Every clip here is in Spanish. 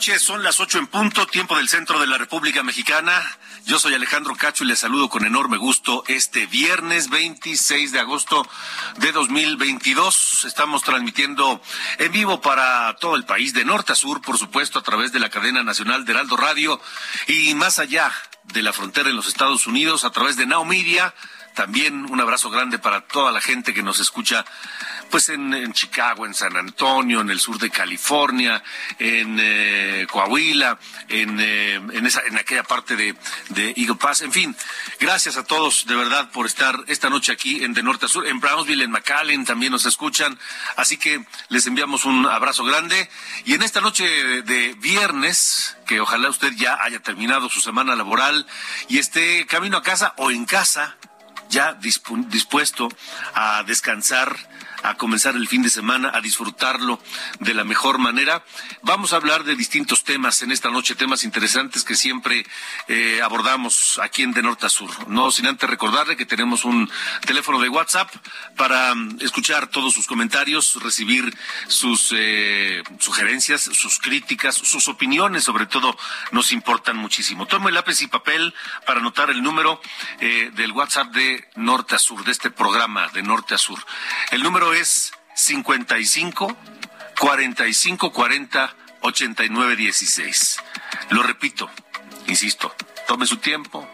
Son las ocho en punto, tiempo del centro de la República Mexicana. Yo soy Alejandro Cacho y les saludo con enorme gusto este viernes 26 de agosto de 2022. Estamos transmitiendo en vivo para todo el país, de norte a sur, por supuesto, a través de la cadena nacional de Heraldo Radio y más allá de la frontera en los Estados Unidos, a través de Now Media. También un abrazo grande para toda la gente que nos escucha pues en, Chicago, en San Antonio, en el sur de California, en eh, Coahuila, en, eh, en, esa, en aquella parte de, de, Eagle Pass. En fin, gracias a todos de verdad por estar esta noche aquí en De Norte a Sur. En Brownsville, en McAllen también nos escuchan. Así que les enviamos un abrazo grande. Y en esta noche de viernes, que ojalá usted ya haya terminado su semana laboral y esté camino a casa o en casa, ya dispuesto a descansar a comenzar el fin de semana, a disfrutarlo de la mejor manera. Vamos a hablar de distintos temas en esta noche, temas interesantes que siempre eh, abordamos aquí en De Norte a Sur. No sin antes recordarle que tenemos un teléfono de WhatsApp para um, escuchar todos sus comentarios, recibir sus eh, sugerencias, sus críticas, sus opiniones, sobre todo, nos importan muchísimo. Tome lápiz y papel para anotar el número eh, del WhatsApp de Norte a Sur, de este programa de Norte a Sur. El número es 55 45 40 89 16. Lo repito, insisto, tome su tiempo,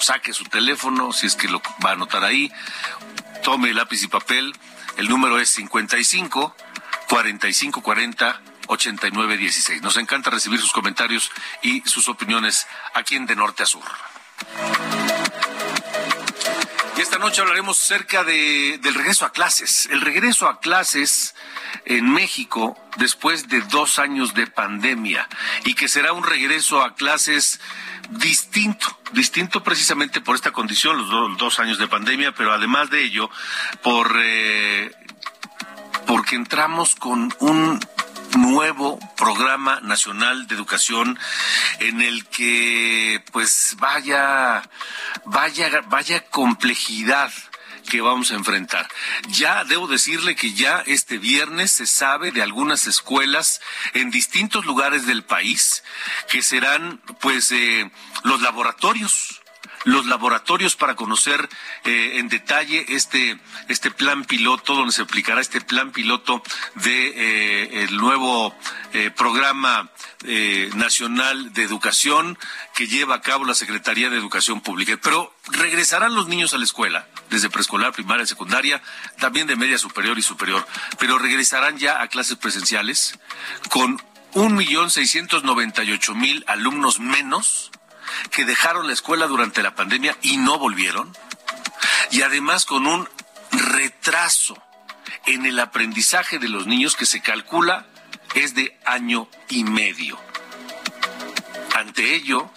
saque su teléfono, si es que lo va a anotar ahí, tome lápiz y papel. El número es 55 45 40 89 16. Nos encanta recibir sus comentarios y sus opiniones aquí en De Norte a Sur. Esta noche hablaremos acerca de, del regreso a clases. El regreso a clases en México después de dos años de pandemia y que será un regreso a clases distinto, distinto precisamente por esta condición, los do, dos años de pandemia, pero además de ello, por eh, porque entramos con un nuevo programa nacional de educación en el que pues vaya vaya vaya complejidad que vamos a enfrentar. Ya debo decirle que ya este viernes se sabe de algunas escuelas en distintos lugares del país que serán pues eh, los laboratorios los laboratorios para conocer eh, en detalle este este plan piloto donde se aplicará este plan piloto de eh, nuevo eh, programa nacional de educación que lleva a cabo la Secretaría de Educación Pública. Pero regresarán los niños a la escuela desde preescolar, primaria, secundaria, también de media superior y superior, pero regresarán ya a clases presenciales con un millón seiscientos noventa y ocho mil alumnos menos que dejaron la escuela durante la pandemia y no volvieron, y además con un retraso en el aprendizaje de los niños que se calcula es de año y medio. Ante ello,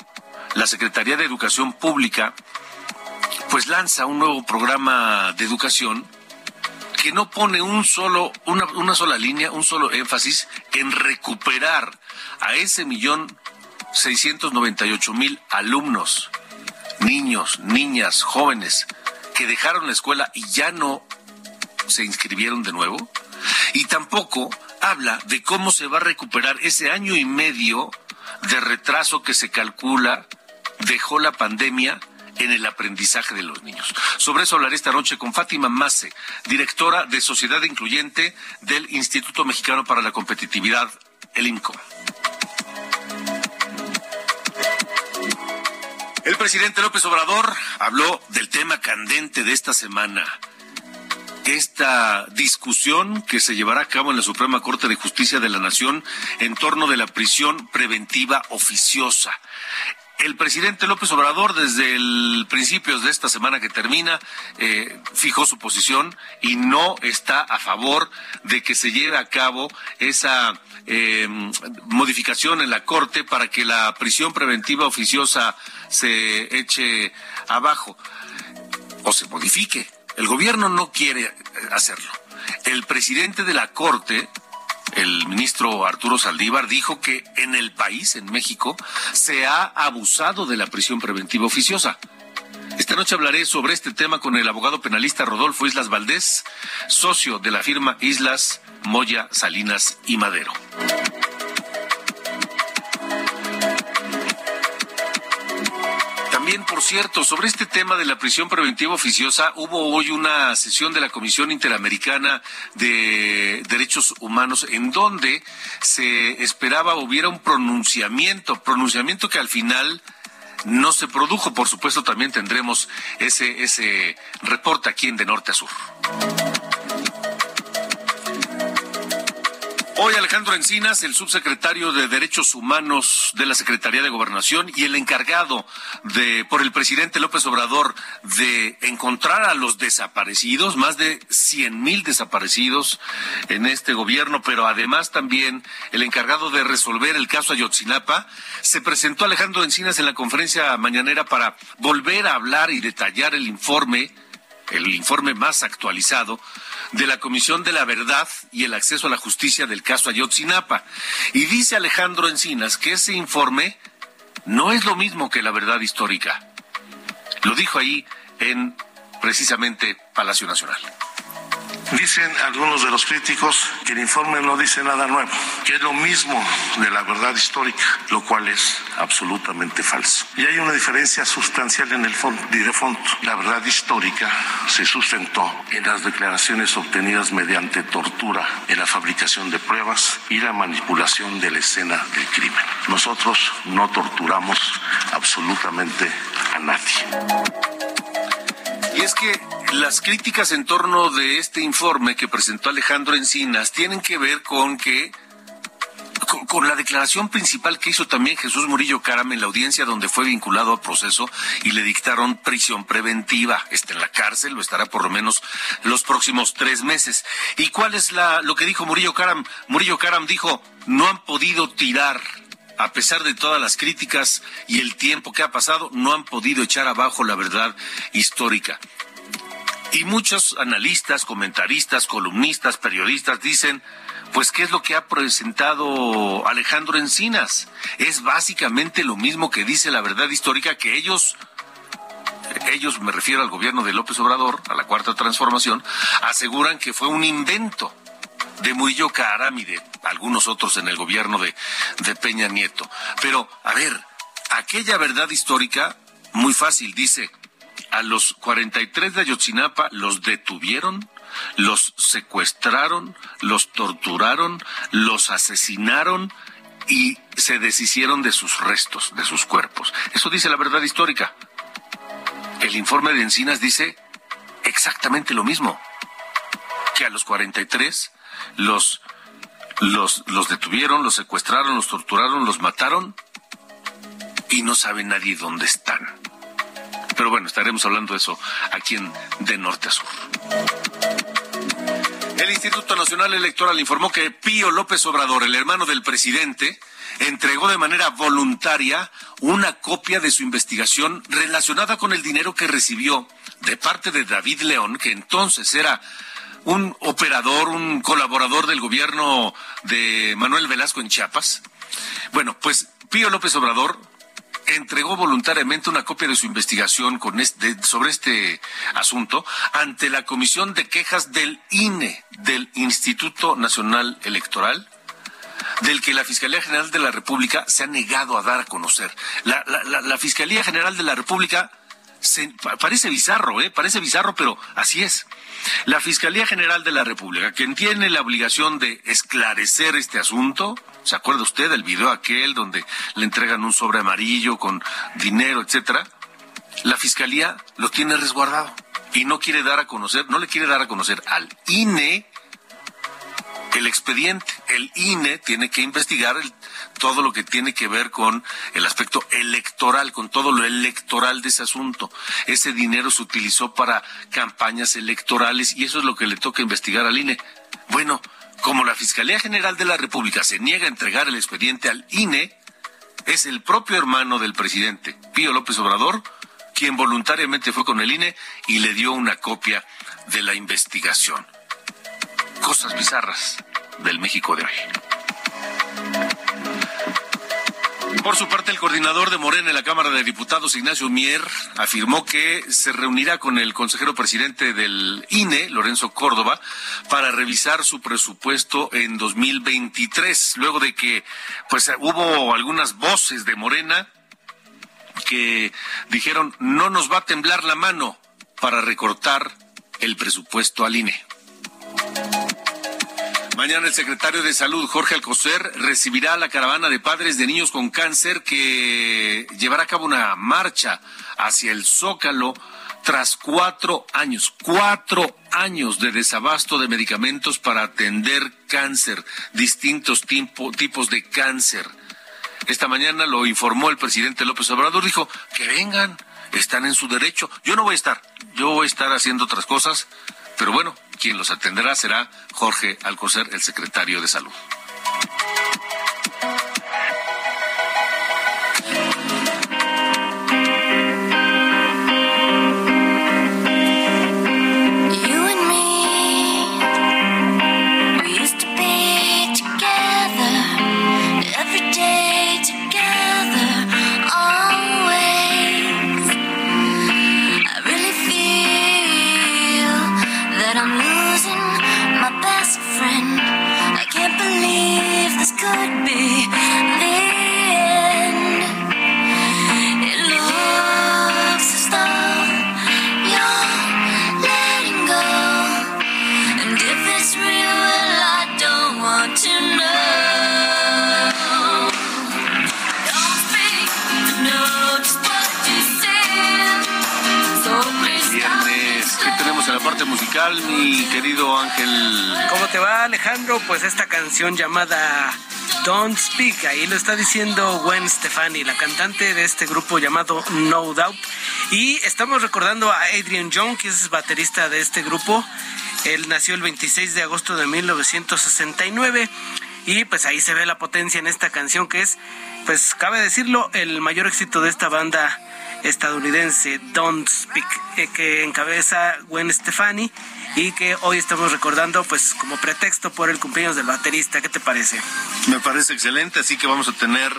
la Secretaría de Educación Pública pues lanza un nuevo programa de educación que no pone un solo, una, una sola línea, un solo énfasis en recuperar a ese millón 698 mil alumnos, niños, niñas, jóvenes, que dejaron la escuela y ya no se inscribieron de nuevo. Y tampoco habla de cómo se va a recuperar ese año y medio de retraso que se calcula dejó la pandemia en el aprendizaje de los niños. Sobre eso hablaré esta noche con Fátima Mace, directora de Sociedad Incluyente del Instituto Mexicano para la Competitividad, el INCO. El presidente López Obrador habló del tema candente de esta semana. Esta discusión que se llevará a cabo en la Suprema Corte de Justicia de la Nación en torno de la prisión preventiva oficiosa. El presidente López Obrador, desde el principio de esta semana que termina, eh, fijó su posición y no está a favor de que se lleve a cabo esa eh, modificación en la Corte para que la prisión preventiva oficiosa se eche abajo o se modifique. El gobierno no quiere hacerlo. El presidente de la Corte, el ministro Arturo Saldívar dijo que en el país, en México, se ha abusado de la prisión preventiva oficiosa. Esta noche hablaré sobre este tema con el abogado penalista Rodolfo Islas Valdés, socio de la firma Islas, Moya, Salinas y Madero. Cierto, sobre este tema de la prisión preventiva oficiosa, hubo hoy una sesión de la Comisión Interamericana de Derechos Humanos en donde se esperaba hubiera un pronunciamiento, pronunciamiento que al final no se produjo. Por supuesto, también tendremos ese, ese reporte aquí en De Norte a Sur. Hoy Alejandro Encinas, el subsecretario de Derechos Humanos de la Secretaría de Gobernación y el encargado de por el presidente López Obrador de encontrar a los desaparecidos, más de cien mil desaparecidos en este gobierno, pero además también el encargado de resolver el caso Ayotzinapa, se presentó Alejandro Encinas en la conferencia mañanera para volver a hablar y detallar el informe, el informe más actualizado de la Comisión de la Verdad y el Acceso a la Justicia del caso Ayotzinapa. Y dice Alejandro Encinas que ese informe no es lo mismo que la verdad histórica. Lo dijo ahí en precisamente Palacio Nacional. Dicen algunos de los críticos que el informe no dice nada nuevo, que es lo mismo de la verdad histórica, lo cual es absolutamente falso. Y hay una diferencia sustancial en el fondo de fondo. La verdad histórica se sustentó en las declaraciones obtenidas mediante tortura, en la fabricación de pruebas y la manipulación de la escena del crimen. Nosotros no torturamos absolutamente a nadie. Y es que las críticas en torno de este informe que presentó Alejandro Encinas tienen que ver con que con, la declaración principal que hizo también Jesús Murillo Caram en la audiencia donde fue vinculado a proceso y le dictaron prisión preventiva. Está en la cárcel, lo estará por lo menos los próximos tres meses. ¿Y cuál es la, lo que dijo Murillo Caram? Murillo Caram dijo, no han podido tirar a pesar de todas las críticas y el tiempo que ha pasado, no han podido echar abajo la verdad histórica. Y muchos analistas, comentaristas, columnistas, periodistas dicen, pues, ¿qué es lo que ha presentado Alejandro Encinas? Es básicamente lo mismo que dice la verdad histórica que ellos ellos, me refiero al gobierno de López Obrador, a la cuarta transformación, aseguran que fue un invento de Murillo Caram y de algunos otros en el gobierno de, de Peña Nieto. Pero, a ver, aquella verdad histórica, muy fácil, dice, a los 43 de Ayotzinapa los detuvieron, los secuestraron, los torturaron, los asesinaron y se deshicieron de sus restos, de sus cuerpos. Eso dice la verdad histórica. El informe de Encinas dice exactamente lo mismo, que a los 43 los, los, los detuvieron, los secuestraron, los torturaron, los mataron y no sabe nadie dónde están. Pero bueno, estaremos hablando de eso aquí en De Norte a Sur. El Instituto Nacional Electoral informó que Pío López Obrador, el hermano del presidente, entregó de manera voluntaria una copia de su investigación relacionada con el dinero que recibió de parte de David León, que entonces era un operador, un colaborador del gobierno de Manuel Velasco en Chiapas. Bueno, pues Pío López Obrador entregó voluntariamente una copia de su investigación con este, sobre este asunto ante la Comisión de Quejas del INE, del Instituto Nacional Electoral, del que la Fiscalía General de la República se ha negado a dar a conocer. La, la Fiscalía General de la República parece bizarro, ¿eh? Parece bizarro, pero así es. La Fiscalía General de la República, quien tiene la obligación de esclarecer este asunto, ¿se acuerda usted del video aquel donde le entregan un sobre amarillo con dinero, etcétera? La Fiscalía lo tiene resguardado y no quiere dar a conocer, no le quiere dar a conocer al INE el expediente. El INE tiene que investigar todo lo que tiene que ver con el aspecto electoral, con todo lo electoral de ese asunto. Ese dinero se utilizó para campañas electorales y eso es lo que le toca investigar al INE. Bueno, como la Fiscalía General de la República se niega a entregar el expediente al INE, es el propio hermano del presidente, Pío López Obrador, quien voluntariamente fue con el INE y le dio una copia de la investigación. Cosas bizarras del México de hoy. Por su parte, el coordinador de Morena en la Cámara de Diputados, Ignacio Mier, afirmó que se reunirá con el consejero presidente del INE, Lorenzo Córdoba, para revisar su presupuesto en 2023, luego de que pues hubo algunas voces de Morena que dijeron no nos va a temblar la mano para recortar el presupuesto al INE. Mañana el secretario de Salud, Jorge Alcocer, recibirá a la caravana de padres de niños con cáncer que llevará a cabo una marcha hacia el Zócalo tras cuatro años, cuatro años de desabasto de medicamentos para atender cáncer, distintos tipos de cáncer. Esta mañana lo informó el presidente López Obrador, dijo que vengan, están en su derecho. Yo no voy a estar, yo voy a estar haciendo otras cosas, pero bueno, quien los atenderá será Jorge Alcocer, el secretario de Salud. could be. Mi querido Ángel? ¿Cómo te va, Alejandro? Pues esta canción llamada Don't Speak, ahí lo está diciendo Gwen Stefani, la cantante de este grupo llamado No Doubt. Y estamos recordando a Adrian Young, que es baterista de este grupo. Él nació el 26 de agosto de 1969 y pues ahí se ve la potencia en esta canción que es, pues cabe decirlo, el mayor éxito de esta banda estadounidense Don't Speak, eh, que encabeza Gwen Stefani y que hoy estamos recordando pues como pretexto por el cumpleaños del baterista. ¿Qué te parece? Me parece excelente, así que vamos a tener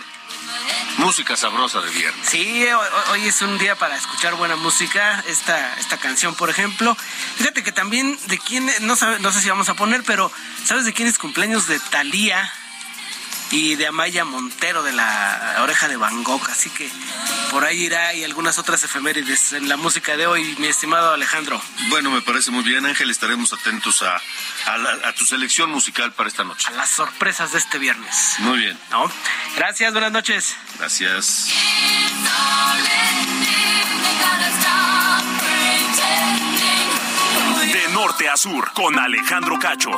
música sabrosa de viernes. Sí, hoy, es un día para escuchar buena música, esta, esta canción por ejemplo. Fíjate que también de quién, no, no sé si vamos a poner, pero ¿sabes de quién es cumpleaños de Thalía? Y de Amaya Montero de la Oreja de Van Gogh. Así que por ahí irá y algunas otras efemérides en la música de hoy, mi estimado Alejandro. Bueno, me parece muy bien, Ángel. Estaremos atentos a, a, tu selección musical para esta noche. A las sorpresas de este viernes. Muy bien. ¿No? Gracias, buenas noches. Gracias. De norte a sur, con Alejandro Cacho.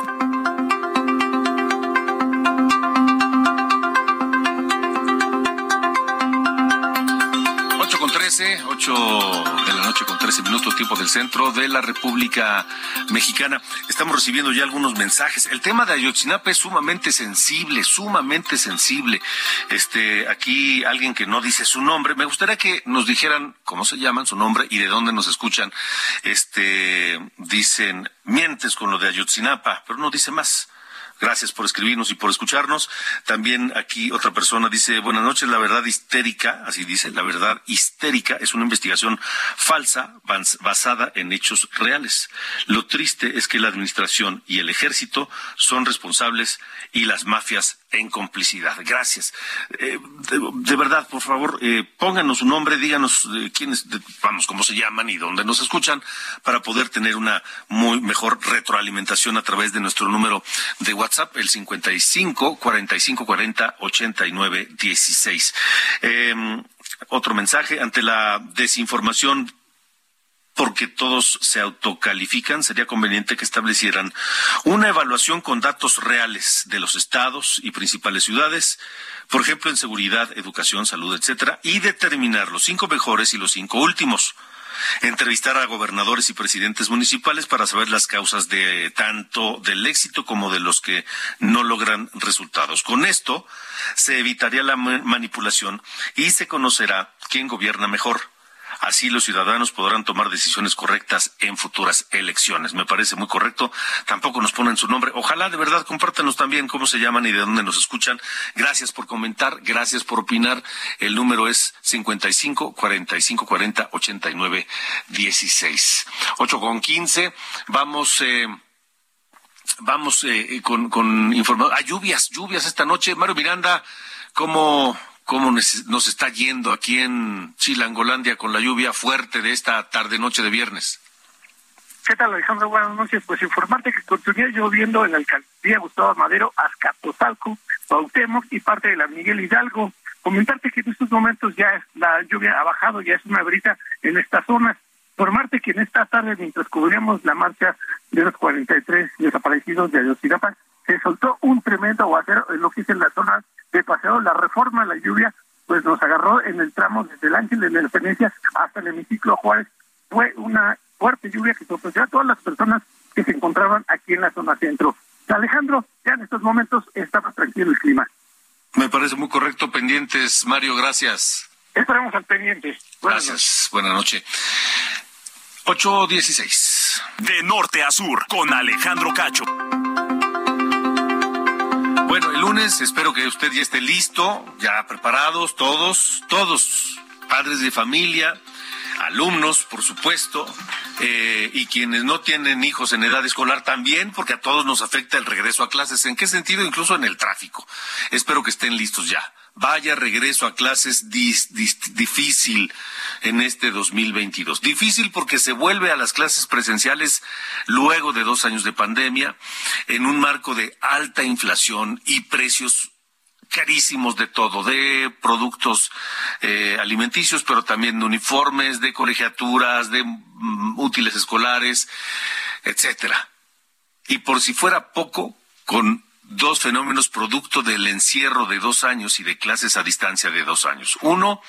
8 de la noche con 13 minutos, tiempo del centro de la República Mexicana. Estamos recibiendo ya algunos mensajes. El tema de Ayotzinapa es sumamente sensible, sumamente sensible. Este, aquí alguien que no dice su nombre, me gustaría que nos dijeran cómo se llaman, su nombre y de dónde nos escuchan. Este, dicen, mientes con lo de Ayotzinapa, pero no dice más. Gracias por escribirnos y por escucharnos. También aquí otra persona dice, buenas noches, la verdad histérica, así dice, la verdad histérica es una investigación falsa basada en hechos reales. Lo triste es que la administración y el ejército son responsables y las mafias en complicidad. Gracias. Eh, de, verdad, por favor, eh, pónganos su nombre, díganos eh, quiénes, vamos, cómo se llaman y dónde nos escuchan para poder tener una muy mejor retroalimentación a través de nuestro número de WhatsApp, el 55 45 40 89 16. otro mensaje, ante la desinformación porque todos se autocalifican, sería conveniente que establecieran una evaluación con datos reales de los estados y principales ciudades, por ejemplo, en seguridad, educación, salud, etcétera, y determinar los cinco mejores y los cinco últimos. Entrevistar a gobernadores y presidentes municipales para saber las causas de tanto del éxito como de los que no logran resultados. Con esto se evitaría la manipulación y se conocerá quién gobierna mejor Así los ciudadanos podrán tomar decisiones correctas en futuras elecciones. Me parece muy correcto. Tampoco nos ponen su nombre. Ojalá de verdad compártanos también cómo se llaman y de dónde nos escuchan. Gracias por comentar, gracias por opinar. El número es 55 45 40 89 16. 8 con 15. Vamos. Eh, vamos eh, con, con información. Ah, lluvias, lluvias esta noche. Mario Miranda, ¿cómo, cómo nos está yendo aquí en Chilangolandia con la lluvia fuerte de esta tarde-noche de viernes. ¿Qué tal, Alejandro? Buenas noches. Pues informarte que continúa lloviendo en la alcaldía Gustavo Madero, Azcapotzalco, Cuauhtémoc y parte de la Miguel Hidalgo. Comentarte que en estos momentos ya la lluvia ha bajado, ya es una brita en estas zonas. Informarte que en esta tarde, mientras cubríamos la marcha de los 43 desaparecidos de Ayotzinapa, se soltó un tremendo aguacero en lo que es en la zona de paseo la reforma, la lluvia, pues nos agarró en el tramo desde el Ángel de la Independencia hasta el hemiciclo Juárez. Fue una fuerte lluvia que sorprendió a todas las personas que se encontraban aquí en la zona centro. Alejandro, ya en estos momentos estaba tranquilo el clima. Me parece muy correcto, pendientes. Mario, gracias. Estaremos al pendiente. gracias, buenas noches. 8.16. De norte a sur, con Alejandro Cacho. Bueno, el lunes espero que usted ya esté listo, ya preparados todos, todos, padres de familia, alumnos, por supuesto, eh, y quienes no tienen hijos en edad escolar también, porque a todos nos afecta el regreso a clases. ¿En qué sentido? Incluso en el tráfico. Espero que estén listos ya. Vaya regreso a clases difícil en este 2022. Difícil porque se vuelve a las clases presenciales luego de dos años de pandemia, en un marco de alta inflación y precios carísimos de todo, de productos eh, alimenticios, pero también de uniformes, de colegiaturas, de mm, útiles escolares, etcétera. Y por si fuera poco, con dos fenómenos producto del encierro de dos años y de clases a distancia de dos años. Uno,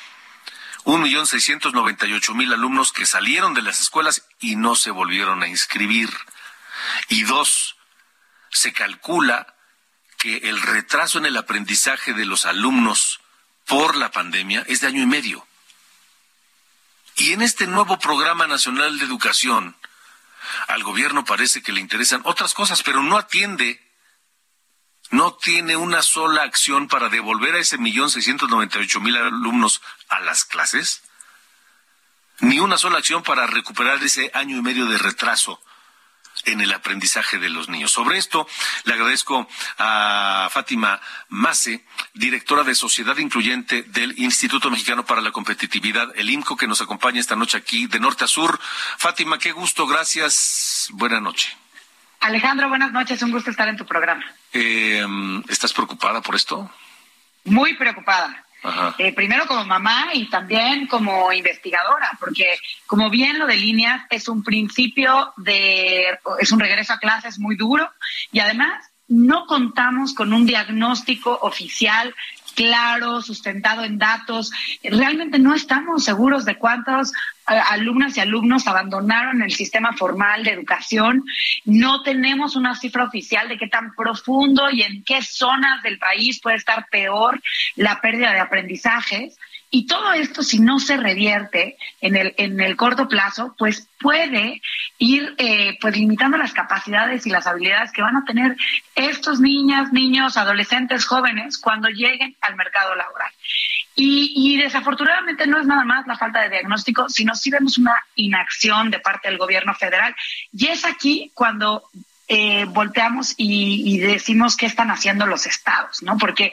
un millón seiscientos noventa y ocho mil alumnos que salieron de las escuelas y no se volvieron a inscribir. Y dos, se calcula que el retraso en el aprendizaje de los alumnos por la pandemia es de año y medio. Y en este nuevo programa nacional de educación, al gobierno parece que le interesan otras cosas, pero no atiende no tiene una sola acción para devolver a ese millón seiscientos noventa y ocho mil alumnos a las clases, ni una sola acción para recuperar ese año y medio de retraso en el aprendizaje de los niños. Sobre esto le agradezco a Fátima Mase, directora de Sociedad Incluyente del Instituto Mexicano para la Competitividad, el IMCO, que nos acompaña esta noche aquí de norte a sur. Fátima, qué gusto, gracias, buena noche. Alejandro, buenas noches, un gusto estar en tu programa. Eh, ¿Estás preocupada por esto? Muy preocupada. Eh, primero como mamá y también como investigadora, porque como bien lo delineas, es un principio de, es un regreso a clases muy duro y además no contamos con un diagnóstico oficial claro, sustentado en datos. Realmente no estamos seguros de cuántos eh, alumnas y alumnos abandonaron el sistema formal de educación. No tenemos una cifra oficial de qué tan profundo y en qué zonas del país puede estar peor la pérdida de aprendizajes. Y todo esto, si no se revierte en el, en el corto plazo, pues puede ir eh, pues limitando las capacidades y las habilidades que van a tener estos niñas, niños, adolescentes, jóvenes cuando lleguen al mercado laboral. Y, desafortunadamente no es nada más la falta de diagnóstico, sino sí vemos una inacción de parte del gobierno federal. Y es aquí cuando eh, volteamos y, decimos qué están haciendo los estados, ¿no? Porque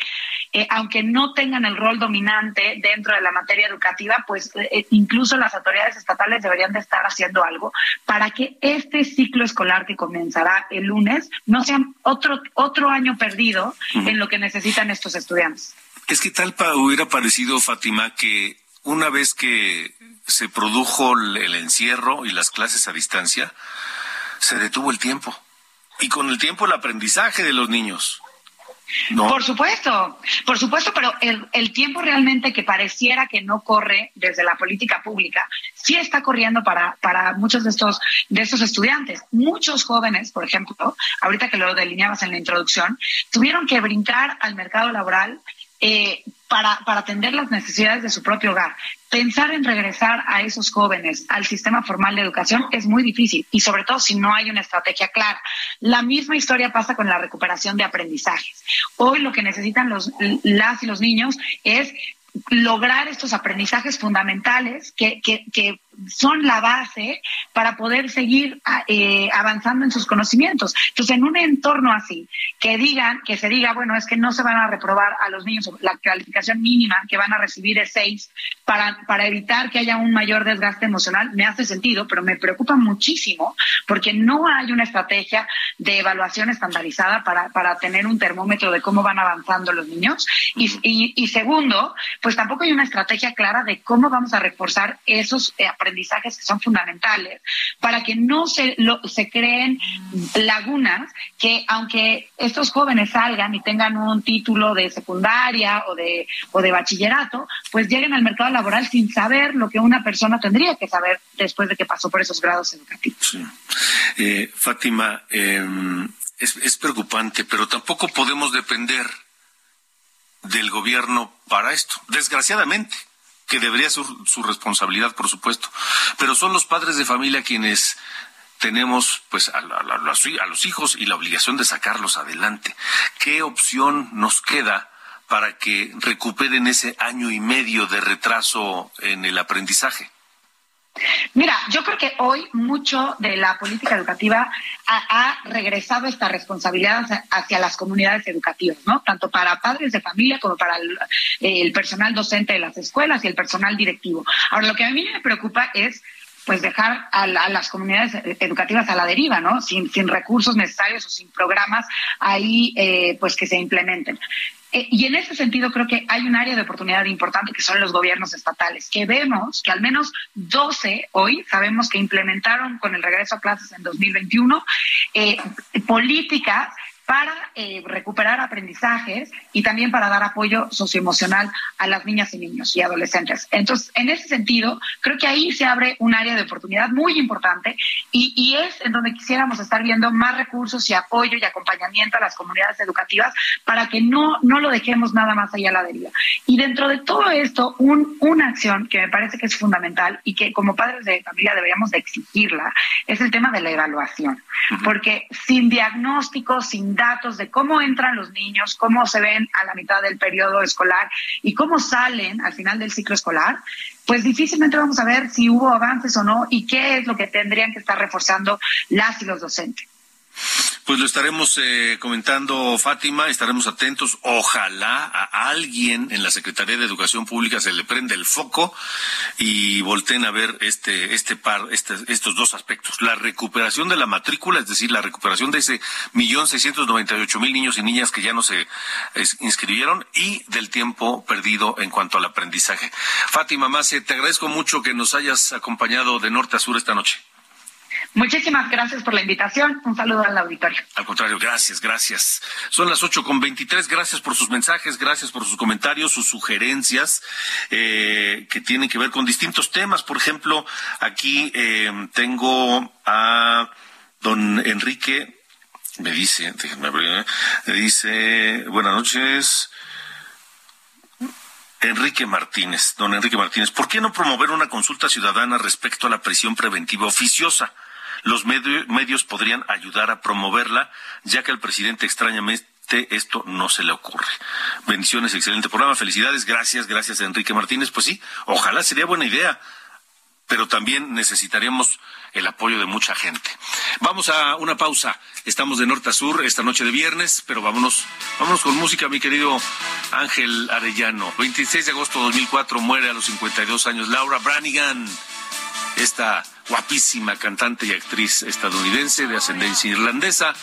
eh, aunque no tengan el rol dominante dentro de la materia educativa, pues eh, incluso las autoridades estatales deberían de estar haciendo algo para que este ciclo escolar que comenzará el lunes no sea otro, otro año perdido en lo que necesitan estos estudiantes. Es que tal hubiera parecido, Fátima, que una vez que se produjo el encierro y las clases a distancia, se detuvo el tiempo. Y con el tiempo el aprendizaje de los niños. Por supuesto, por supuesto, pero el, el, tiempo realmente que pareciera que no corre desde la política pública, sí está corriendo para, para muchos de estos, de estos estudiantes. Muchos jóvenes, por ejemplo, ahorita que lo delineabas en la introducción, tuvieron que brincar al mercado laboral eh, para, para atender las necesidades de su propio hogar. Pensar en regresar a esos jóvenes al sistema formal de educación es muy difícil y sobre todo si no hay una estrategia clara. La misma historia pasa con la recuperación de aprendizajes. Hoy lo que necesitan los, las y los niños es lograr estos aprendizajes fundamentales que, que, que son la base para poder seguir ah, eh, avanzando en sus conocimientos. Entonces, en un entorno así, que digan, que se diga, bueno, es que no se van a reprobar a los niños, la calificación mínima que van a recibir es seis para, para evitar que haya un mayor desgaste emocional, me hace sentido, pero me preocupa muchísimo porque no hay una estrategia de evaluación estandarizada para, para tener un termómetro de cómo van avanzando los niños. Y, y, y segundo, pues tampoco hay una estrategia clara de cómo vamos a reforzar esos aprendizajes aprendizajes que son fundamentales para que no se, se creen lagunas que aunque estos jóvenes salgan y tengan un título de secundaria o de, o de bachillerato, pues lleguen al mercado laboral sin saber lo que una persona tendría que saber después de que pasó por esos grados educativos. Eh, Fátima, em, es, es preocupante, pero tampoco podemos depender del gobierno para esto, desgraciadamente que debería ser su responsabilidad, por supuesto. Pero son los padres de familia quienes tenemos pues a, los hijos y la obligación de sacarlos adelante. ¿Qué opción nos queda para que recuperen ese año y medio de retraso en el aprendizaje? Mira, yo creo que hoy mucho de la política educativa ha, regresado esta responsabilidad hacia, las comunidades educativas, ¿no? Tanto para padres de familia como para el, personal docente de las escuelas y el personal directivo. Ahora, lo que a mí me preocupa es pues dejar a, las comunidades educativas a la deriva, ¿no? Sin, recursos necesarios o sin programas ahí, eh, pues que se implementen. Eh, y en ese sentido creo que hay un área de oportunidad importante que son los gobiernos estatales, que vemos que al menos 12 hoy sabemos que implementaron con el regreso a clases en 2021 eh, políticas para eh, recuperar aprendizajes y también para dar apoyo socioemocional a las niñas y niños y adolescentes. Entonces, en ese sentido, creo que ahí se abre un área de oportunidad muy importante y, y es en donde quisiéramos estar viendo más recursos y apoyo y acompañamiento a las comunidades educativas para que no, no lo dejemos nada más allá a la deriva. Y dentro de todo esto, un, una acción que me parece que es fundamental y que como padres de familia deberíamos de exigirla es el tema de la evaluación. Porque sin diagnóstico, sin datos de cómo entran los niños, cómo se ven a la mitad del periodo escolar y cómo salen al final del ciclo escolar, pues difícilmente vamos a ver si hubo avances o no y qué es lo que tendrían que estar reforzando las y los docentes. Pues lo estaremos eh, comentando, Fátima, estaremos atentos. Ojalá a alguien en la Secretaría de Educación Pública se le prenda el foco y volteen a ver este, este par, este, estos dos aspectos. La recuperación de la matrícula, es decir, la recuperación de ese millón seiscientos noventa y ocho mil niños y niñas que ya no se inscribieron y del tiempo perdido en cuanto al aprendizaje. Fátima Mase, te agradezco mucho que nos hayas acompañado de norte a sur esta noche. Muchísimas gracias por la invitación. Un saludo al auditorio. Al contrario, gracias, gracias. Son las ocho con veintitrés. Gracias por sus mensajes, gracias por sus comentarios, sus sugerencias eh, que tienen que ver con distintos temas. Por ejemplo, aquí eh, tengo a don Enrique. Me dice, déjenme abrir, me dice, buenas noches. Enrique Martínez, don Enrique Martínez, ¿por qué no promover una consulta ciudadana respecto a la prisión preventiva oficiosa? Los medios podrían ayudar a promoverla, ya que al presidente extrañamente esto no se le ocurre. Bendiciones, excelente programa, felicidades, gracias, gracias Enrique Martínez. Pues sí, ojalá sería buena idea pero también necesitaremos el apoyo de mucha gente. Vamos a una pausa. Estamos de norte a sur esta noche de viernes, pero vámonos, vámonos con música, mi querido Ángel Arellano. 26 de agosto de 2004 muere a los 52 años Laura Branigan, esta guapísima cantante y actriz estadounidense de ascendencia irlandesa,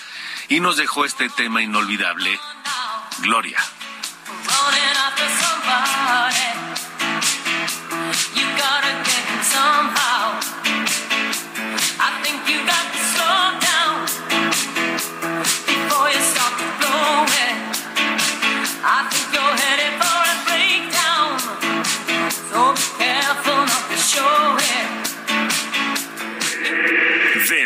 y nos dejó este tema inolvidable, Gloria.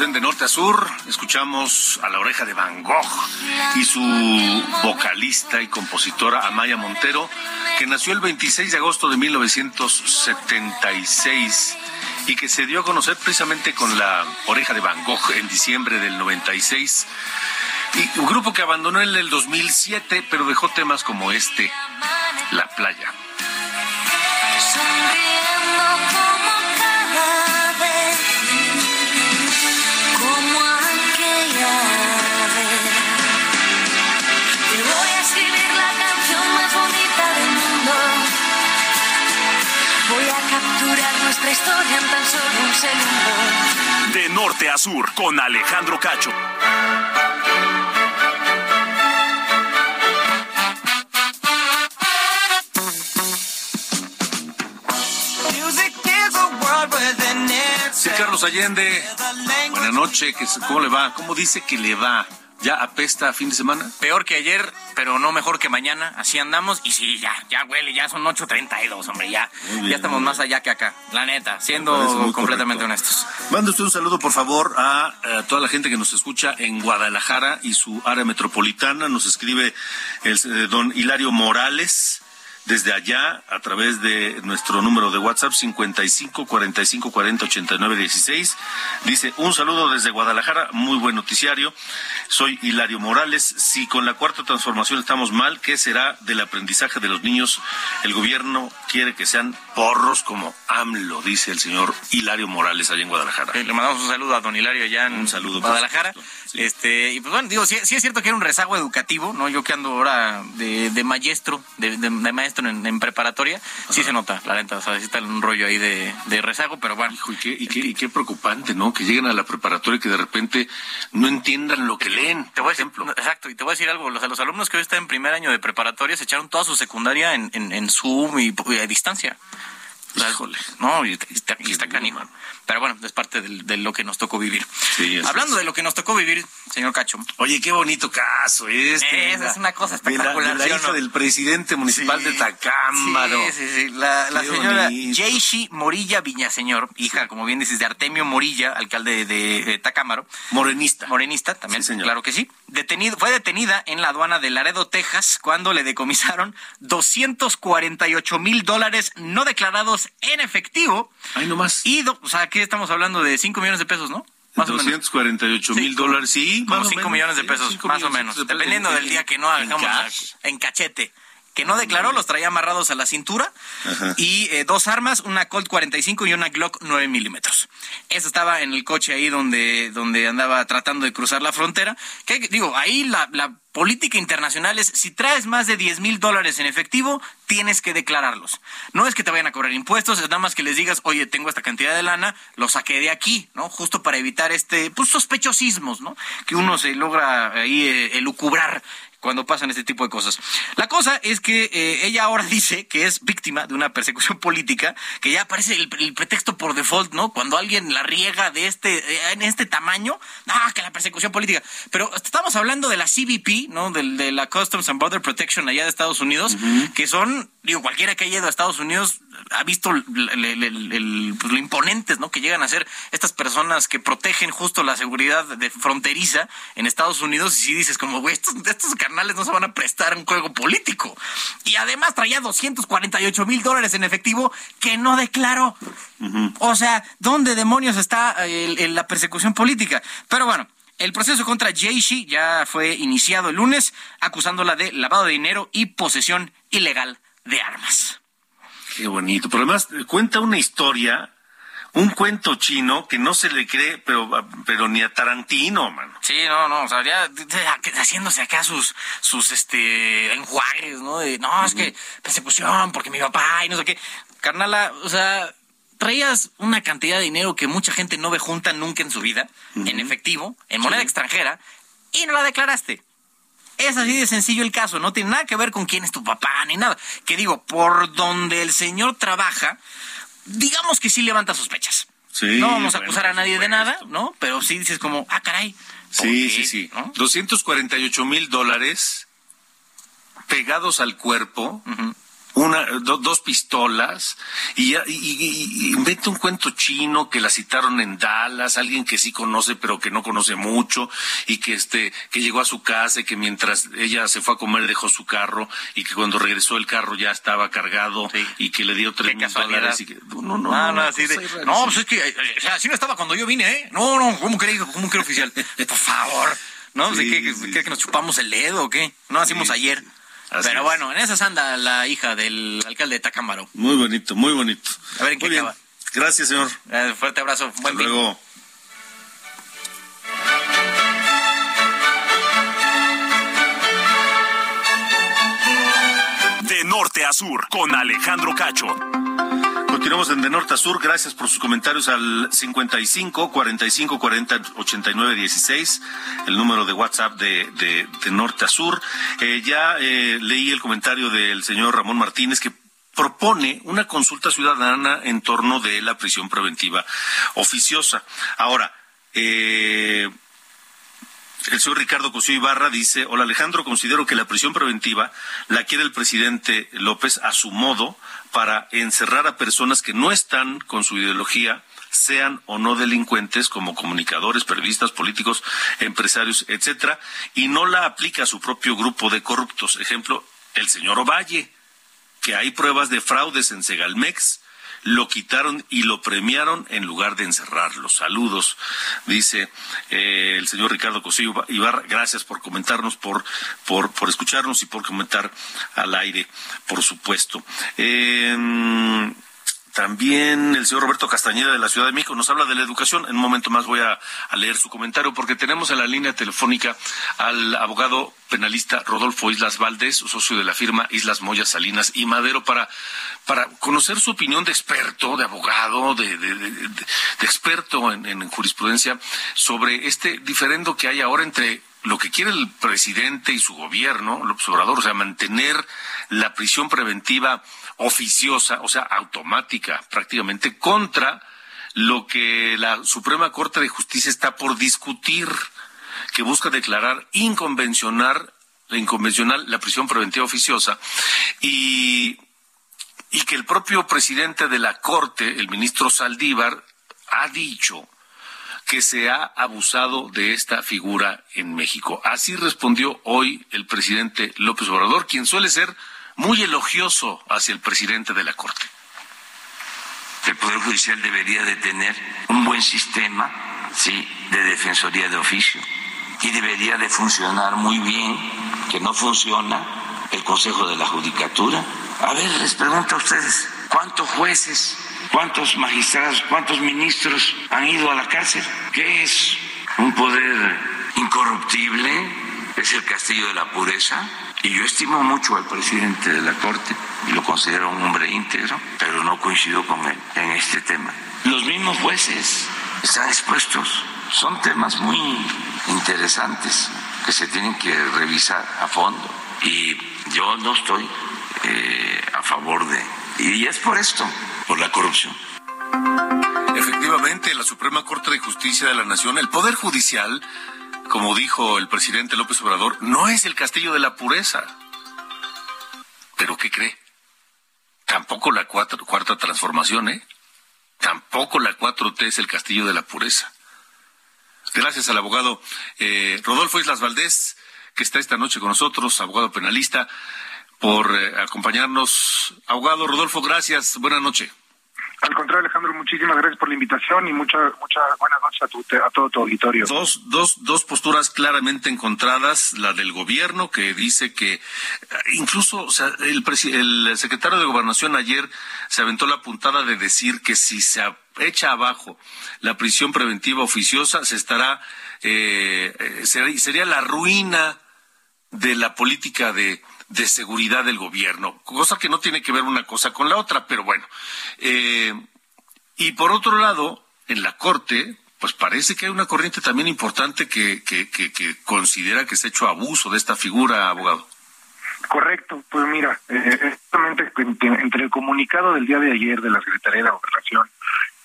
En De Norte a Sur. Escuchamos a la oreja de Van Gogh y su vocalista y compositora Amaya Montero, que nació el 26 de agosto de 1976 y que se dio a conocer precisamente con la oreja de Van Gogh en diciembre del 96. Y un grupo que abandonó en el 2007, pero dejó temas como este, La Playa. De norte a sur, con Alejandro Cacho. Sí, Carlos Allende, buena noche, ¿qué- ¿cómo le va? ¿Cómo dice que le va? ¿Ya apesta a fin de semana? Peor que ayer, pero no mejor que mañana. Así andamos. Y sí, ya, ya huele, ya son 8.32, hombre, ya. Bien, ya estamos más allá que acá. La neta, siendo completamente correcto. honestos. Manda usted un saludo, por favor, a, eh, toda la gente que nos escucha en Guadalajara y su área metropolitana. Nos escribe el eh, don Hilario Morales. Desde allá, a través de nuestro número de WhatsApp 55 45 40 89 16, dice un saludo desde Guadalajara, muy buen noticiario. Soy Hilario Morales. Si con la cuarta transformación estamos mal, ¿qué será del aprendizaje de los niños? El gobierno quiere que sean porros como AMLO, dice el señor Hilario Morales allá en Guadalajara. Eh, Le mandamos un saludo a don Hilario allá en Un saludo, por Guadalajara. sí. Este, y pues bueno, digo, sí, sí es cierto que era un rezago educativo, ¿no? Yo que ando ahora de, de maestro, de, de- de maestro maestro en, preparatoria, sí se nota, la neta, o sea, sí está un rollo ahí de, rezago, pero bueno. Hijo, y qué, y, qué, y qué preocupante, ¿no? Que lleguen a la preparatoria y que de repente no entiendan lo que leen. Te voy a decir, exacto, y te voy a decir algo, los, los alumnos que hoy están en primer año de preparatoria se echaron toda su secundaria en, en, en Zoom y, a distancia. Híjole. No, y está, y está pero bueno, es parte de, lo que nos tocó vivir. Hablando de lo que nos tocó vivir, señor Cacho. Oye, qué bonito caso este. Esa es una cosa espectacular. De la, hija del presidente municipal de Tacámbaro. Sí, sí, sí. La, señora Jeishi Morilla Viñaseñor, hija, como bien dices, de Artemio Morilla, alcalde de, Tacámbaro. Morenista. Morenista, también, claro que sí. Detenido, fue detenida en la aduana de Laredo, Texas, cuando le decomisaron 248 mil dólares no declarados en efectivo. Ay, no más. Y, o sea, aquí estamos hablando de 5 millones de pesos, ¿no? Más 248 mil dólares, sí. Como 5 millones de pesos, más o menos. Dependiendo del día que no hagamos en, cachete que no declaró, los traía amarrados a la cintura y eh, dos armas, una Colt 45 y una Glock 9 milímetros. Eso estaba en el coche ahí donde, donde andaba tratando de cruzar la frontera. Que digo, ahí la, la política internacional es si traes más de 10 mil dólares en efectivo, tienes que declararlos. No es que te vayan a cobrar impuestos, es nada más que les digas, oye, tengo esta cantidad de lana, lo saqué de aquí, ¿no? Justo para evitar este, pues, sospechosismos, ¿no? Que uno se logra ahí eh, elucubrar cuando pasan este tipo de cosas. La cosa es que eh, ella ahora dice que es víctima de una persecución política, que ya aparece el, pretexto por default, ¿no? Cuando alguien la riega de este, eh, en este tamaño, ah, que la persecución política. Pero estamos hablando de la CBP, ¿no? De, de la Customs and Border Protection allá de Estados Unidos, que son, digo, cualquiera que haya ido a Estados Unidos ha visto pues, lo imponentes, ¿no? Que llegan a ser estas personas que protegen justo la seguridad de fronteriza en Estados Unidos y si dices como, güey, estos, estos no se van a prestar un juego político. Y además traía 248 mil dólares en efectivo que no declaró. O sea, ¿dónde demonios está la persecución política? Pero bueno, el proceso contra Jaishi ya fue iniciado el lunes, acusándola de lavado de dinero y posesión ilegal de armas. Qué bonito. Pero además cuenta una historia un cuento chino que no se le cree, pero, pero ni a Tarantino, mano. Sí, no, no, o sea, ya haciéndose acá sus, sus, este, enjuagues, ¿no? De, no, es que persecución, porque mi papá y no sé qué. Carnala, o sea, traías una cantidad de dinero que mucha gente no ve junta nunca en su vida, en efectivo, en moneda extranjera, y no la declaraste. Es así de sencillo el caso, no tiene nada que ver con quién es tu papá ni nada. Que digo, por donde el señor trabaja, digamos que sí levanta sospechas. no vamos a acusar a nadie de nada, ¿no? Pero sí dices como, ah, caray. Sí, sí, sí. 248 mil dólares pegados al cuerpo una, dos pistolas y, y, inventa un cuento chino que la citaron en Dallas, alguien que sí conoce pero que no conoce mucho y que este que llegó a su casa y que mientras ella se fue a comer dejó su carro y que cuando regresó el carro ya estaba cargado y que le dio tres mil dólares y que, no no no no, así de, no pues es que o sea, así no estaba cuando yo vine eh no no cómo cree cómo cree oficial por favor. No sí, ¿qué, que nos chupamos el dedo o qué no hacemos ayer pero bueno, en esas anda la hija del alcalde de Tacámbaro. Muy bonito, muy bonito. A ver en qué acaba. Gracias, señor. Eh, fuerte abrazo. Buen Hasta luego. De norte a sur, con Alejandro Cacho. Continuamos en De Norte a Sur. Gracias por sus comentarios al 55 45 40 89 16, el número de WhatsApp de, de, Norte a Sur. Eh, ya eh, leí el comentario del señor Ramón Martínez que propone una consulta ciudadana en torno de la prisión preventiva oficiosa. Ahora, eh, el señor Ricardo Cosío Ibarra dice, hola Alejandro, considero que la prisión preventiva la quiere el presidente López a su modo para encerrar a personas que no están con su ideología, sean o no delincuentes como comunicadores, periodistas, políticos, empresarios, etcétera, y no la aplica a su propio grupo de corruptos. Ejemplo, el señor Ovalle, que hay pruebas de fraudes en Segalmex, lo quitaron y lo premiaron en lugar de encerrarlo. Saludos, dice eh, el señor Ricardo Cosillo Ibarra. Gracias por comentarnos, por, por, por escucharnos y por comentar al aire, por supuesto. Eh, también el señor Roberto Castañeda de la Ciudad de México nos habla de la educación. En un momento más voy a, leer su comentario porque tenemos en la línea telefónica al abogado penalista Rodolfo Islas Valdés, socio de la firma Islas Moya Salinas y Madero, para, para conocer su opinión de experto, de abogado, de, experto en, en jurisprudencia sobre este diferendo que hay ahora entre lo que quiere el presidente y su gobierno, el observador, o sea, mantener la prisión preventiva oficiosa, o sea, automática prácticamente, contra lo que la Suprema Corte de Justicia está por discutir, que busca declarar inconvencional, inconvencional la prisión preventiva oficiosa y, y que el propio presidente de la Corte, el ministro Saldívar, ha dicho que se ha abusado de esta figura en México. Así respondió hoy el presidente López Obrador, quien suele ser muy elogioso hacia el presidente de la Corte. El Poder Judicial debería de tener un buen sistema sí, de defensoría de oficio y debería de funcionar muy bien, que no funciona el Consejo de la Judicatura. A ver, les pregunto a ustedes, ¿cuántos jueces, cuántos magistrados, cuántos ministros han ido a la cárcel? ¿Qué es un poder incorruptible? ¿Es el castillo de la pureza? Y yo estimo mucho al presidente de la Corte y lo considero un hombre íntegro, pero no coincido con él en este tema. Los mismos jueces están expuestos. Son temas muy interesantes que se tienen que revisar a fondo. Y yo no estoy eh, a favor de... Y es por esto, por la corrupción. Efectivamente, la Suprema Corte de Justicia de la Nación, el Poder Judicial, como dijo el presidente López Obrador, no es el castillo de la pureza. Pero ¿qué cree? Tampoco la cuarta transformación, ¿eh? Tampoco la 4T es el castillo de la pureza. Gracias al abogado eh, Rodolfo Islas Valdés, que está esta noche con nosotros, abogado penalista, por eh, acompañarnos. Abogado Rodolfo, gracias. Buenas noches. Al contrario, Alejandro, muchísimas gracias por la invitación y muchas muchas buenas noches a, todo tu auditorio. Dos, dos, dos posturas claramente encontradas, la del gobierno que dice que eh, incluso o sea, el, el secretario de Gobernación ayer se aventó la puntada de decir que si se echa abajo la prisión preventiva oficiosa, se estará, eh, eh sería la ruina de la política de de seguridad del gobierno, cosa que no tiene que ver una cosa con la otra, pero bueno. Eh, y por otro lado, en la Corte, pues parece que hay una corriente también importante que, que, que, considera que se ha hecho abuso de esta figura, abogado. Correcto, pues mira, eh, entre el comunicado del día de ayer de la Secretaría de Gobernación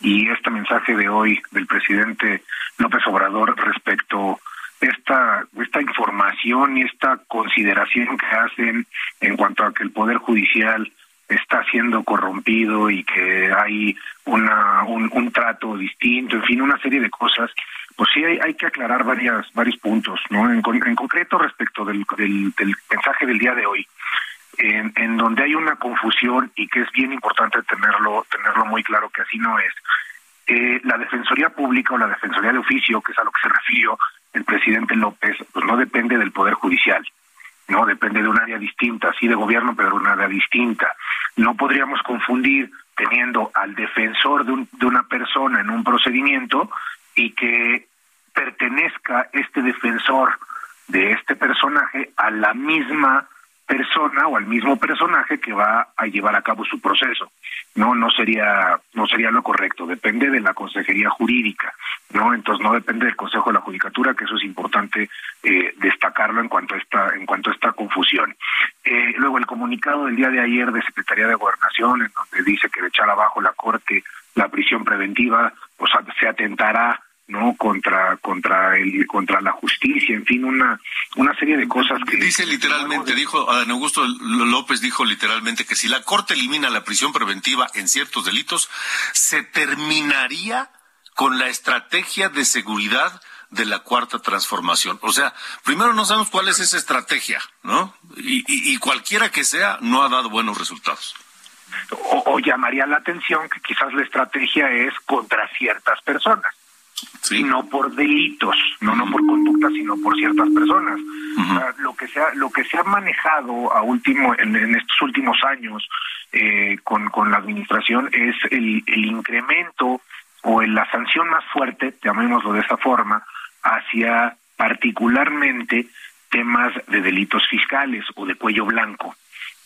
y este mensaje de hoy del presidente López Obrador respecto esta, esta información y esta consideración que hacen en cuanto a que el Poder Judicial está siendo corrompido y que hay una, un, trato distinto, en fin, una serie de cosas, pues sí hay, hay que aclarar varias, varios puntos, ¿no? En, en concreto respecto del, del, mensaje del día de hoy, en, en donde hay una confusión y que es bien importante tenerlo, tenerlo muy claro que así no es. Eh, la Defensoría Pública o la Defensoría de Oficio, que es a lo que se refirió, el presidente López, pues no depende del Poder Judicial, no depende de un área distinta, sí de gobierno, pero de un área distinta. No podríamos confundir teniendo al defensor de, de una persona en un procedimiento y que pertenezca este defensor de este personaje a la misma persona o al mismo personaje que va a llevar a cabo su proceso. No, no sería, no sería lo correcto. Depende de la consejería jurídica, no, entonces no depende del Consejo de la Judicatura, que eso es importante eh, destacarlo en cuanto a esta, en cuanto a esta confusión. Eh, luego el comunicado del día de ayer de Secretaría de Gobernación, en donde dice que de echar abajo la corte la prisión preventiva, pues se atentará no contra contra el contra la justicia en fin una una serie de cosas que dice literalmente dijo Adán Augusto López dijo literalmente que si la corte elimina la prisión preventiva en ciertos delitos se terminaría con la estrategia de seguridad de la cuarta transformación. O sea, primero no sabemos cuál es esa estrategia, ¿no? Y, y, cualquiera que sea, no ha dado buenos resultados. o llamaría la atención que quizás la estrategia es contra ciertas personas no por delitos, no no por conductas, sino por ciertas personas. lo que se ha, lo que se ha manejado a último en, estos últimos años eh, con, con la administración es el, el incremento o en la sanción más fuerte, llamémoslo de esa forma, hacia particularmente temas de delitos fiscales o de cuello blanco.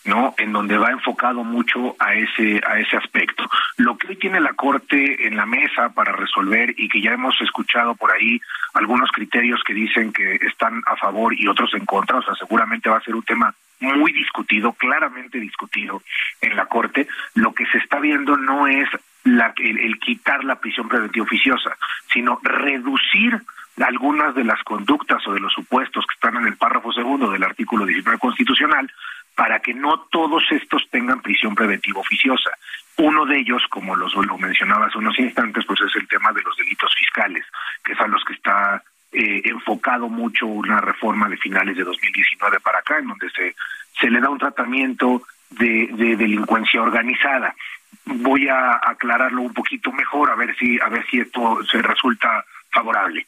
¿No? En donde va enfocado mucho a ese a ese aspecto. Lo que hoy tiene la Corte en la mesa para resolver y que ya hemos escuchado por ahí algunos criterios que dicen que están a favor y otros en contra, o sea, seguramente va a ser un tema muy discutido, claramente discutido en la Corte. Lo que se está viendo no es la, el, el quitar la prisión preventiva oficiosa, sino reducir algunas de las conductas o de los supuestos que están en el párrafo segundo del artículo 19 constitucional para que no todos estos tengan prisión preventiva oficiosa. Uno de ellos, como los, lo mencionaba hace unos instantes, pues es el tema de los delitos fiscales, que es a los que está eh, enfocado mucho una reforma de finales de 2019 para acá, en donde se, se le da un tratamiento de, de delincuencia organizada. Voy a aclararlo un poquito mejor, a ver si, a ver si esto se resulta favorable.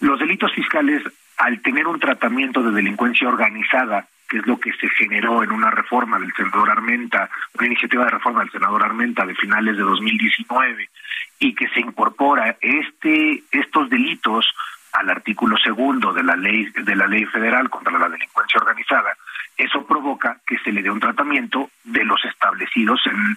Los delitos fiscales, al tener un tratamiento de delincuencia organizada, que es lo que se generó en una reforma del senador Armenta, una iniciativa de reforma del senador Armenta de finales de 2019, y que se incorpora este estos delitos al artículo segundo de la ley de la ley federal contra la delincuencia organizada, eso provoca que se le dé un tratamiento de los establecidos en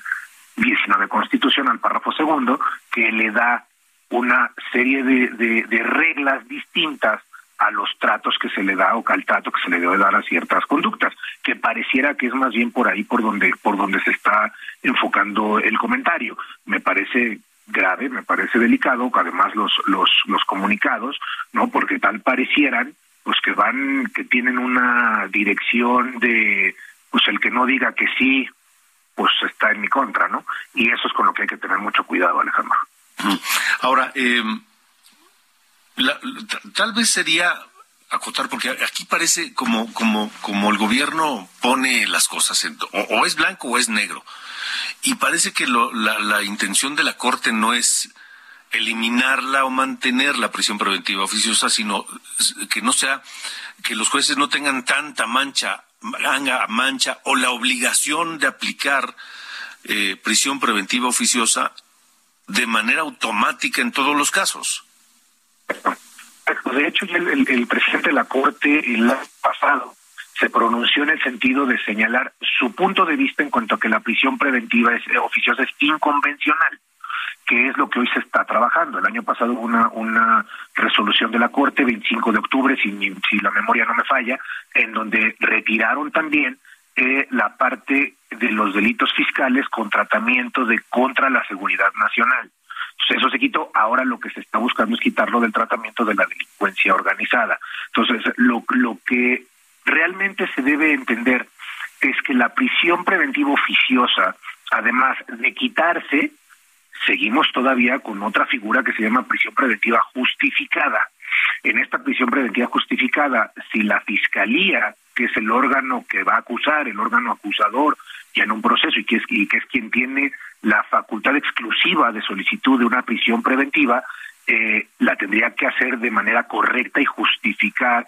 19 constitucional, párrafo segundo, que le da una serie de reglas distintas a los tratos que se le da o al trato que se le debe dar a ciertas conductas, que pareciera que es más bien por ahí por donde por donde se está enfocando el comentario. Me parece grave, me parece delicado, además los los los comunicados, ¿no? Porque tal parecieran pues que van que tienen una dirección de pues el que no diga que sí pues está en mi contra, ¿no? Y eso es con lo que hay que tener mucho cuidado, Alejandro. Ahora, eh, tal vez sería acotar porque aquí parece como como como el gobierno pone las cosas en, o, es blanco o es negro. Y parece que lo, la, la, intención de la corte no es eliminarla o mantener la prisión preventiva oficiosa sino que no sea que los jueces no tengan tanta mancha mancha o la obligación de aplicar eh, prisión preventiva oficiosa de manera automática en todos los casos de hecho, el, presidente de la Corte el año pasado se pronunció en el sentido de señalar su punto de vista en cuanto a que la prisión preventiva es, eh, oficiosa es inconvencional, que es lo que hoy se está trabajando. El año pasado hubo una, una resolución de la Corte, 25 de octubre, si, si la memoria no me falla, en donde retiraron también eh, la parte de los delitos fiscales con tratamiento de contra la seguridad nacional eso se quitó, ahora lo que se está buscando es quitarlo del tratamiento de la delincuencia organizada. Entonces, lo, lo que realmente se debe entender es que la prisión preventiva oficiosa, además de quitarse, seguimos todavía con otra figura que se llama prisión preventiva justificada. En esta prisión preventiva justificada, si la fiscalía, que es el órgano que va a acusar, el órgano acusador, ya en un proceso y que es, y que es quien tiene la facultad exclusiva de solicitud de una prisión preventiva, eh, la tendría que hacer de manera correcta y justificar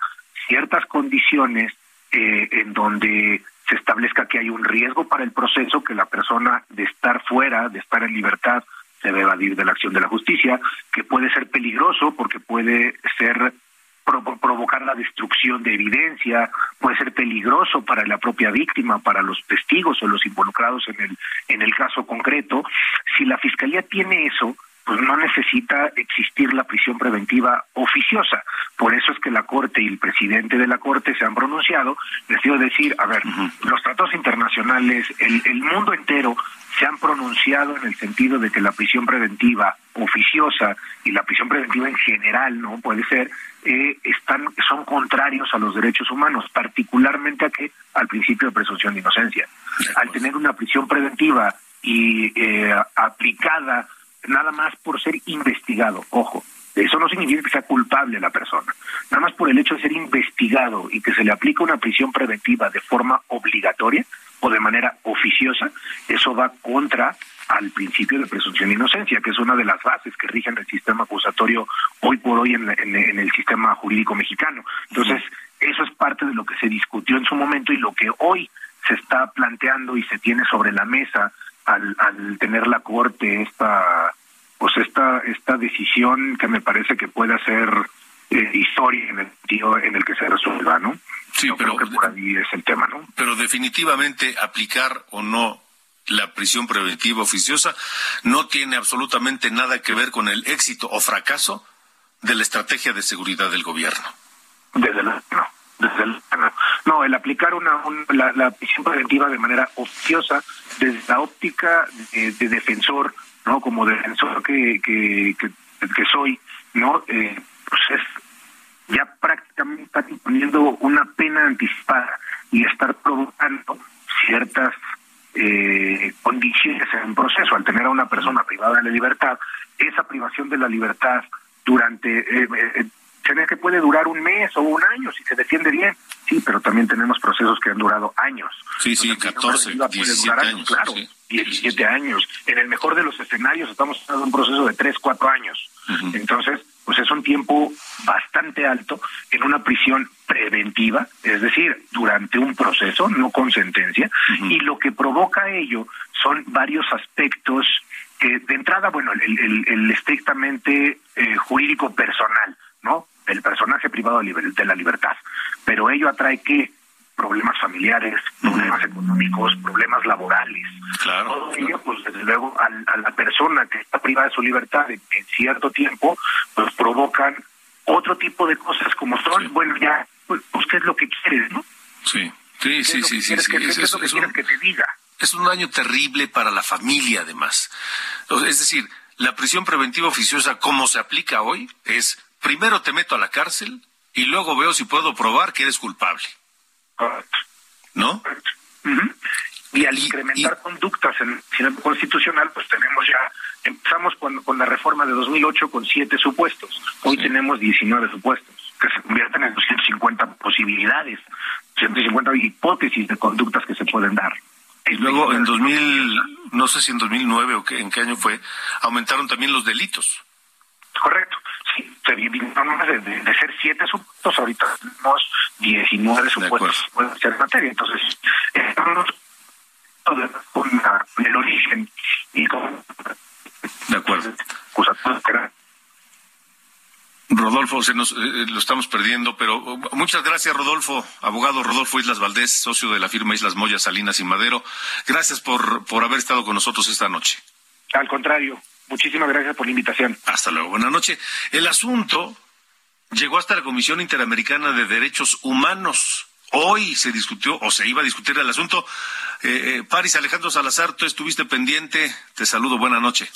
ciertas condiciones eh, en donde se establezca que hay un riesgo para el proceso, que la persona de estar fuera, de estar en libertad, se debe evadir de la acción de la justicia, que puede ser peligroso porque puede ser provocar la destrucción de evidencia, puede ser peligroso para la propia víctima, para los testigos o los involucrados en el en el caso concreto. Si la fiscalía tiene eso, pues no necesita existir la prisión preventiva oficiosa. Por eso es que la Corte y el presidente de la Corte se han pronunciado, quiero decir, a ver, los tratados internacionales, el, el mundo entero se han pronunciado en el sentido de que la prisión preventiva oficiosa y la prisión preventiva en general, ¿no? Puede ser, eh, están, son contrarios a los derechos humanos, particularmente a que al principio de presunción de inocencia. Al tener una prisión preventiva y eh, aplicada nada más por ser investigado, ojo, eso no significa que sea culpable la persona. Nada más por el hecho de ser investigado y que se le aplica una prisión preventiva de forma obligatoria o de manera oficiosa, eso va contra al principio de presunción de inocencia, que es una de las bases que rigen el sistema acusatorio hoy por hoy en, el sistema jurídico mexicano. Entonces, eso es parte de lo que se discutió en su momento y lo que hoy se está planteando y se tiene sobre la mesa al, al tener la Corte esta pues esta esta decisión que me parece que puede ser eh, historia en el sentido en el que se resuelva, ¿no? Sí, pero creo que por ahí es el tema, ¿no? Pero definitivamente aplicar o no la prisión preventiva oficiosa no tiene absolutamente nada que ver con el éxito o fracaso de la estrategia de seguridad del gobierno. Desde luego, no. Desde no. no, el aplicar una, la, prisión preventiva de manera oficiosa desde la óptica de, defensor, no, como defensor que que, que, soy, no, eh, pues es ya prácticamente está imponiendo una pena anticipada y estar provocando ciertas eh, condiciones en un proceso. Al tener a una persona privada de la libertad, esa privación de la libertad durante... Eh, eh, que puede durar un mes o un año si se defiende bien. Sí, pero también tenemos procesos que han durado años. Sí, sí, 14, 17 años. Claro, 17 años. En el mejor de los escenarios estamos de un proceso de 3, 4 años. Entonces, pues es un tiempo bastante alto en una prisión preventiva, es decir, durante un proceso, no con sentencia, y lo que provoca ello son varios aspectos que de entrada, bueno, el, estrictamente eh, jurídico personal, ¿no? El personaje privado de la libertad, pero ello atrae que problemas familiares, problemas económicos, problemas laborales. Claro. Todo ello, pues desde luego, a, la persona que está privada de su libertad en, cierto tiempo, pues provocan otro tipo de cosas como son, bueno, ya, pues, ¿qué es lo que quieres, no? Sí, sí, sí, sí, sí. ¿Qué es, lo que quieres que te diga? Es un daño terrible para la familia, además. Es decir, la prisión preventiva oficiosa, como se aplica hoy, es primero te meto a la cárcel y luego veo si puedo probar que eres culpable. ¿No? Y al incrementar conductas en el constitucional, pues tenemos ya, empezamos con, con la reforma de 2008 con siete supuestos, hoy tenemos 19 supuestos, que se convierten en 250 posibilidades, 150 hipótesis de conductas que se pueden dar. Y luego en 2000, no sé si en 2009 o qué, en qué año fue, aumentaron también los delitos. Correcto se dividieron de, de, ser siete supuestos, ahorita tenemos 19 supuestos pueden ser materia. Entonces, estamos con el origen y con... De acuerdo. Rodolfo, se nos, eh, lo estamos perdiendo, pero uh, muchas gracias, Rodolfo, abogado Rodolfo Islas Valdés, socio de la firma Islas Moya, Salinas y Madero. Gracias por, por haber estado con nosotros esta noche. Al contrario, Muchísimas gracias por la invitación. Hasta luego. Buenas noches. El asunto llegó hasta la Comisión Interamericana de Derechos Humanos. Hoy se discutió o se iba a discutir el asunto. Eh, eh Alejandro Salazar, tú estuviste pendiente. Te saludo. Buenas noches.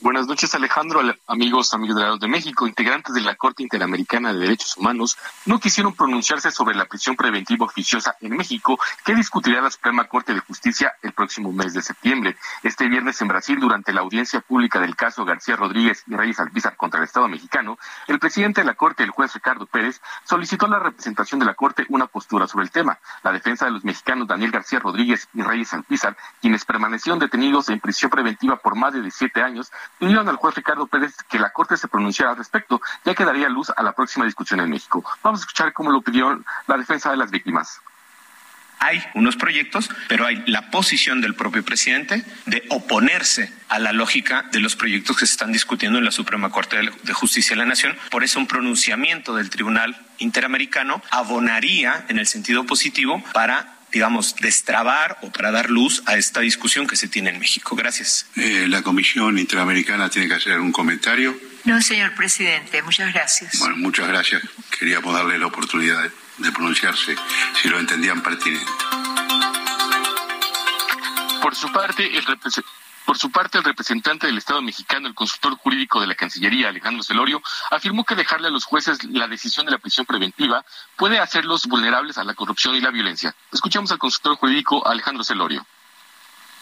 Buenas noches, Alejandro, amigos, amigos de, México. Integrantes de la Corte Interamericana de Derechos Humanos no quisieron pronunciarse sobre la prisión preventiva oficiosa en México, que discutirá la Suprema Corte de Justicia el próximo mes de septiembre. Este viernes en Brasil, durante la audiencia pública del caso García Rodríguez y Reyes Alpizar contra el Estado mexicano, el presidente de la Corte, el juez Ricardo Pérez, solicitó a la representación de la Corte una postura sobre el tema. La defensa de los mexicanos Daniel García Rodríguez y Reyes Alpizar, quienes permanecieron detenidos en prisión preventiva por más de 17 años, pidieron al juez Ricardo Pérez que la Corte se pronunciara al respecto, ya que daría luz a la próxima discusión en México. Vamos a escuchar cómo lo pidió la defensa de las víctimas. Hay unos proyectos, pero hay la posición del propio presidente de oponerse a la lógica de los proyectos que se están discutiendo en la Suprema Corte de Justicia de la Nación. Por eso un pronunciamiento del Tribunal Interamericano abonaría en el sentido positivo para digamos, destrabar o para dar luz a esta discusión que se tiene en México. Gracias. Eh, la Comisión Interamericana tiene que hacer un comentario. No, señor presidente, muchas gracias. Bueno, muchas gracias. Queríamos darle la oportunidad de, pronunciarse si lo entendían pertinente. Por su parte, el representante por su parte, el representante del Estado mexicano, el consultor jurídico de la Cancillería, Alejandro Celorio, afirmó que dejarle a los jueces la decisión de la prisión preventiva puede hacerlos vulnerables a la corrupción y la violencia. Escuchamos al consultor jurídico Alejandro Celorio.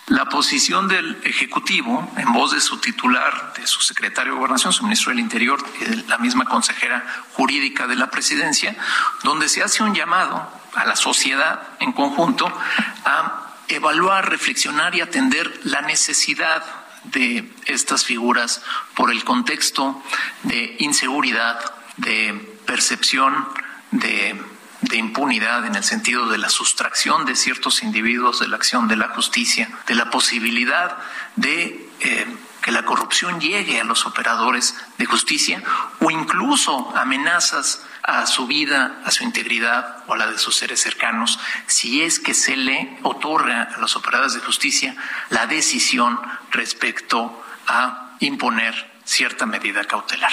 La posición del Ejecutivo, en voz de su titular, de su secretario de Gobernación, su ministro del Interior, la misma consejera jurídica de la presidencia, donde se hace un llamado a la sociedad en conjunto a evaluar, reflexionar y atender la necesidad de estas figuras por el contexto de inseguridad, de percepción de, impunidad en el sentido de la sustracción de ciertos individuos de la acción de la justicia, de la posibilidad de eh, que la corrupción llegue a los operadores de justicia o incluso amenazas a su vida, a su integridad o a la de sus seres cercanos, si es que se le otorga a los operadores de justicia la decisión respecto a imponer cierta medida cautelar.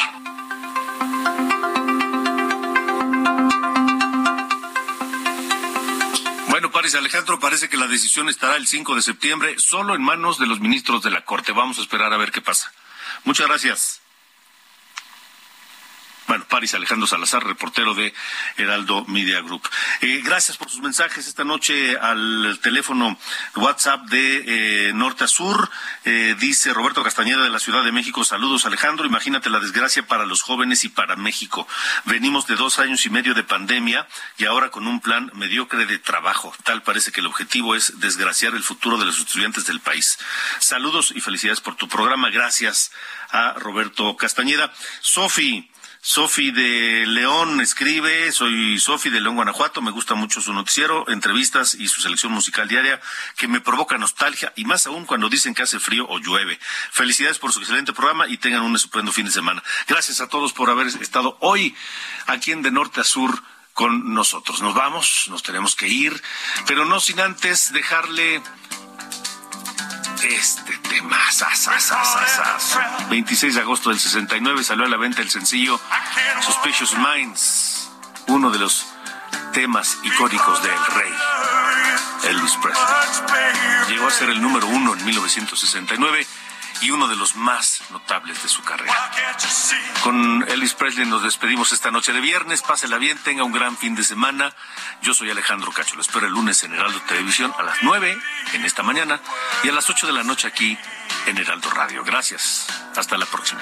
Bueno, Paris Alejandro, parece que la decisión estará el 5 de septiembre solo en manos de los ministros de la Corte. Vamos a esperar a ver qué pasa. Muchas gracias. Bueno, Paris Alejandro Salazar, reportero de Heraldo Media Group. Eh, gracias por sus mensajes esta noche al teléfono WhatsApp de eh, Norte a Sur. Eh, dice Roberto Castañeda de la Ciudad de México, saludos Alejandro, imagínate la desgracia para los jóvenes y para México. Venimos de dos años y medio de pandemia y ahora con un plan mediocre de trabajo. Tal parece que el objetivo es desgraciar el futuro de los estudiantes del país. Saludos y felicidades por tu programa. Gracias a Roberto Castañeda. Sofi. Sofi de León escribe, soy Sofi de León, Guanajuato, me gusta mucho su noticiero, entrevistas y su selección musical diaria que me provoca nostalgia y más aún cuando dicen que hace frío o llueve. Felicidades por su excelente programa y tengan un estupendo fin de semana. Gracias a todos por haber estado hoy aquí en De Norte a Sur con nosotros. Nos vamos, nos tenemos que ir, pero no sin antes dejarle este tema. 26 de agosto del 69 salió a la venta el sencillo Suspicious Minds, uno de los temas icónicos del rey Elvis Presley. Llegó a ser el número uno en 1969 y uno de los más notables de su carrera. Con Elvis Presley nos despedimos esta noche de viernes. Pásela bien, tenga un gran fin de semana. Yo soy Alejandro Cacho. Lo espero el lunes en Heraldo Televisión a las 9 en esta mañana y a las 8 de la noche aquí en Heraldo Radio. Gracias. Hasta la próxima.